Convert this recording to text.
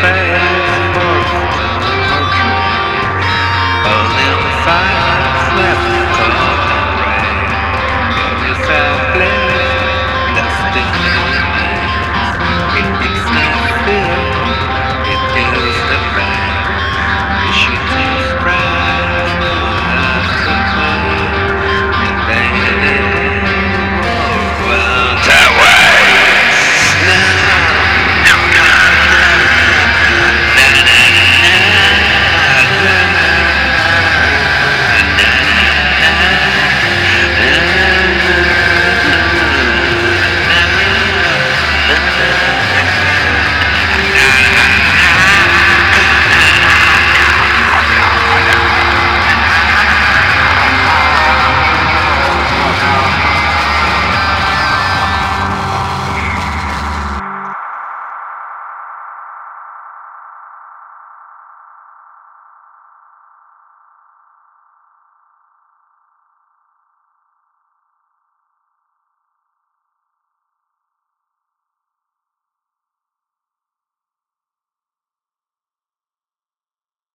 fair.